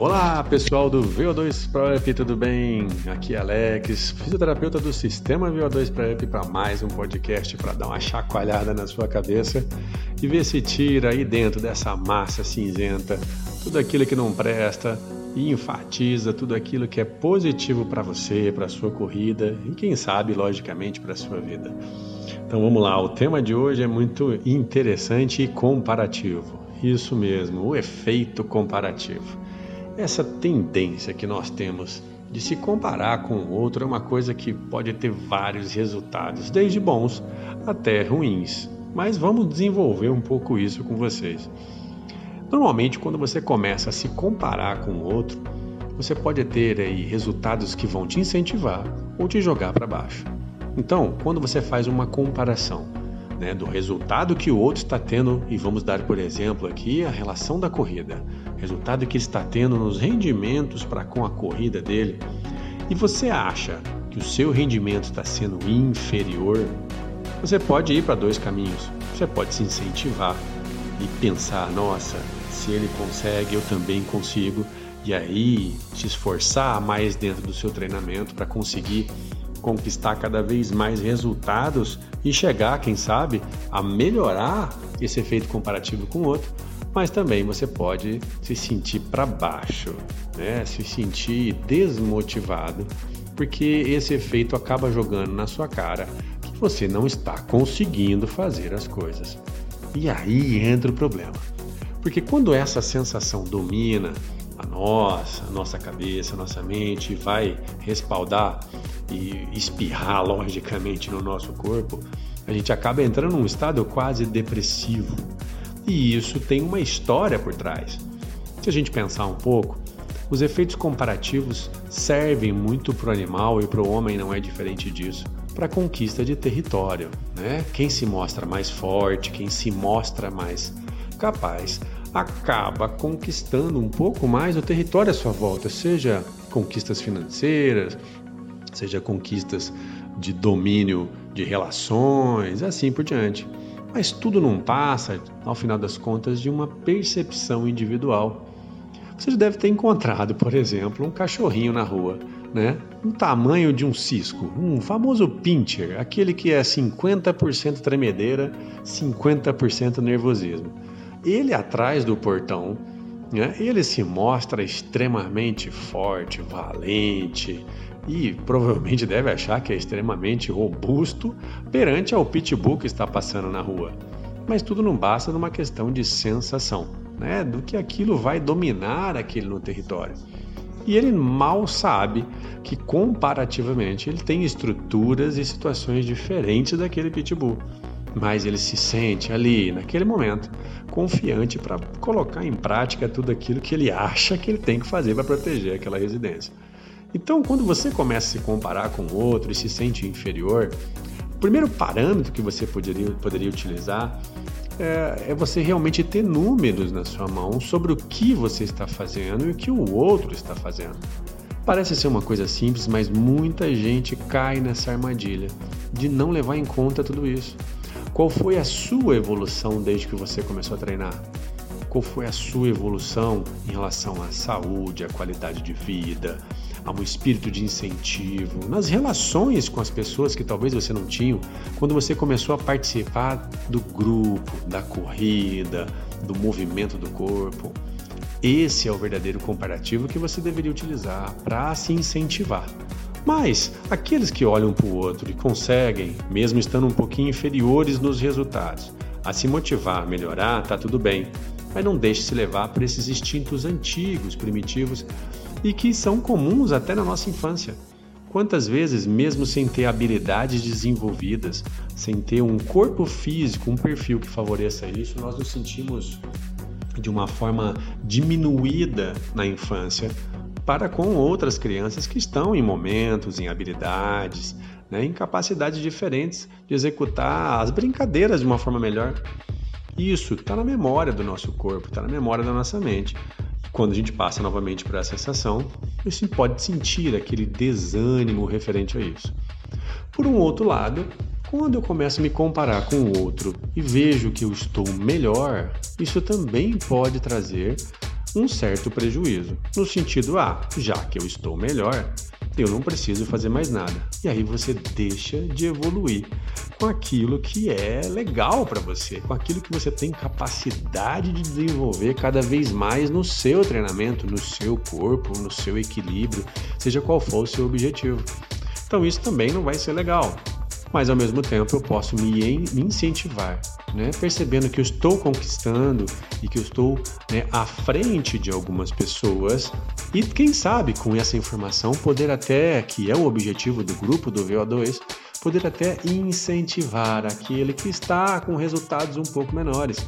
Olá pessoal do VO2 Prep, tudo bem? Aqui é Alex, fisioterapeuta do Sistema VO2 Prep para mais um podcast para dar uma chacoalhada na sua cabeça e ver se tira aí dentro dessa massa cinzenta tudo aquilo que não presta e enfatiza tudo aquilo que é positivo para você, para sua corrida e quem sabe, logicamente, para sua vida. Então vamos lá, o tema de hoje é muito interessante e comparativo. Isso mesmo, o efeito comparativo. Essa tendência que nós temos de se comparar com o outro é uma coisa que pode ter vários resultados, desde bons até ruins. Mas vamos desenvolver um pouco isso com vocês. Normalmente, quando você começa a se comparar com o outro, você pode ter aí resultados que vão te incentivar ou te jogar para baixo. Então, quando você faz uma comparação né, do resultado que o outro está tendo, e vamos dar por exemplo aqui a relação da corrida, resultado que ele está tendo nos rendimentos para com a corrida dele, e você acha que o seu rendimento está sendo inferior, você pode ir para dois caminhos. Você pode se incentivar e pensar: nossa, se ele consegue, eu também consigo. E aí se esforçar mais dentro do seu treinamento para conseguir conquistar cada vez mais resultados e chegar, quem sabe, a melhorar esse efeito comparativo com o outro. Mas também você pode se sentir para baixo, né? se sentir desmotivado, porque esse efeito acaba jogando na sua cara que você não está conseguindo fazer as coisas. E aí entra o problema. Porque quando essa sensação domina a nossa, a nossa cabeça, a nossa mente, vai respaldar e espirrar logicamente no nosso corpo, a gente acaba entrando num estado quase depressivo. E isso tem uma história por trás. Se a gente pensar um pouco, os efeitos comparativos servem muito para o animal e para o homem não é diferente disso, para a conquista de território. Né? Quem se mostra mais forte, quem se mostra mais capaz, acaba conquistando um pouco mais o território à sua volta, seja conquistas financeiras, seja conquistas de domínio de relações, assim por diante. Mas tudo não passa, ao final das contas, de uma percepção individual. Você deve ter encontrado, por exemplo, um cachorrinho na rua, né? Um tamanho de um cisco, um famoso pincher, aquele que é 50% tremedeira, 50% nervosismo ele atrás do portão, né, ele se mostra extremamente forte, valente e provavelmente deve achar que é extremamente robusto perante ao pitbull que está passando na rua. Mas tudo não basta numa questão de sensação, né, do que aquilo vai dominar aquele no território. E ele mal sabe que comparativamente ele tem estruturas e situações diferentes daquele pitbull mas ele se sente ali, naquele momento, confiante para colocar em prática tudo aquilo que ele acha que ele tem que fazer para proteger aquela residência. Então, quando você começa a se comparar com outro e se sente inferior, o primeiro parâmetro que você poderia, poderia utilizar é, é, você realmente ter números na sua mão sobre o que você está fazendo e o que o outro está fazendo. Parece ser uma coisa simples, mas muita gente cai nessa armadilha de não levar em conta tudo isso. Qual foi a sua evolução desde que você começou a treinar? Qual foi a sua evolução em relação à saúde, à qualidade de vida, a um espírito de incentivo, nas relações com as pessoas que talvez você não tinha, quando você começou a participar do grupo, da corrida, do movimento do corpo? Esse é o verdadeiro comparativo que você deveria utilizar para se incentivar. Mas aqueles que olham para o outro e conseguem, mesmo estando um pouquinho inferiores nos resultados, a se motivar melhorar, tá tudo bem. Mas não deixe se levar por esses instintos antigos, primitivos e que são comuns até na nossa infância. Quantas vezes, mesmo sem ter habilidades desenvolvidas, sem ter um corpo físico, um perfil que favoreça isso, nós nos sentimos de uma forma diminuída na infância para com outras crianças que estão em momentos, em habilidades, né, em capacidades diferentes de executar as brincadeiras de uma forma melhor. Isso está na memória do nosso corpo, está na memória da nossa mente. Quando a gente passa novamente por essa sensação, você pode sentir aquele desânimo referente a isso. Por um outro lado, quando eu começo a me comparar com o outro e vejo que eu estou melhor, isso também pode trazer um certo prejuízo. No sentido, ah, já que eu estou melhor, eu não preciso fazer mais nada. E aí você deixa de evoluir com aquilo que é legal para você, com aquilo que você tem capacidade de desenvolver cada vez mais no seu treinamento, no seu corpo, no seu equilíbrio, seja qual for o seu objetivo. Então isso também não vai ser legal mas ao mesmo tempo eu posso me, incentivar, né? percebendo que eu estou conquistando e que eu estou né, à frente de algumas pessoas e quem sabe com essa informação poder até, que é o objetivo do grupo do VO2, poder até incentivar aquele que está com resultados um pouco menores.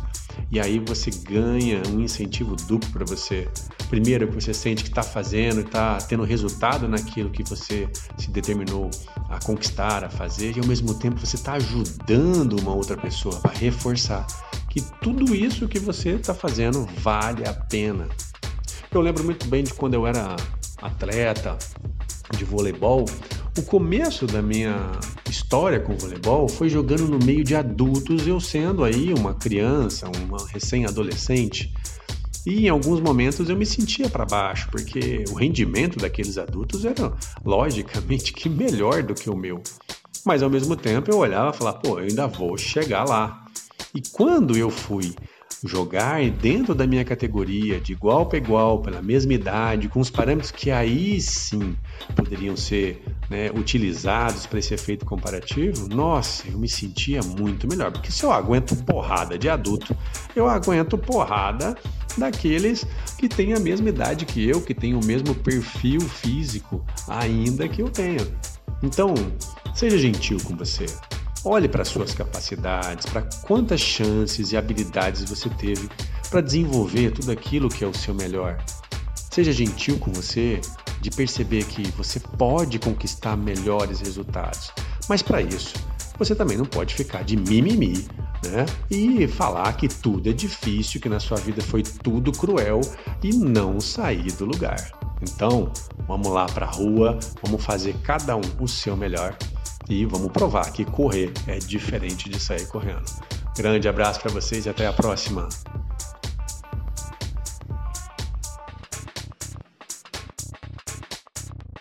E aí você ganha um incentivo duplo para você. Primeiro, que você sente que está fazendo, está tendo resultado naquilo que você se determinou a conquistar, a fazer, e ao mesmo tempo você está ajudando uma outra pessoa para reforçar que tudo isso que você está fazendo vale a pena. Eu lembro muito bem de quando eu era atleta de voleibol, o começo da minha história com o voleibol foi jogando no meio de adultos, eu sendo aí uma criança, uma recém-adolescente. E em alguns momentos eu me sentia para baixo, porque o rendimento daqueles adultos era logicamente que melhor do que o meu. Mas ao mesmo tempo eu olhava e falava, pô, eu ainda vou chegar lá. E quando eu fui jogar dentro da minha categoria, de igual para igual, pela mesma idade, com os parâmetros que aí sim poderiam ser né, utilizados para esse efeito comparativo, nossa, eu me sentia muito melhor. Porque se eu aguento porrada de adulto, eu aguento porrada daqueles que têm a mesma idade que eu, que têm o mesmo perfil físico ainda que eu tenho. Então, seja gentil com você. Olhe para suas capacidades, para quantas chances e habilidades você teve para desenvolver tudo aquilo que é o seu melhor. Seja gentil com você de perceber que você pode conquistar melhores resultados. Mas para isso, você também não pode ficar de mimimi, né? E falar que tudo é difícil, que na sua vida foi tudo cruel e não sair do lugar. Então, vamos lá para a rua, vamos fazer cada um o seu melhor e vamos provar que correr é diferente de sair correndo. Grande abraço para vocês e até a próxima.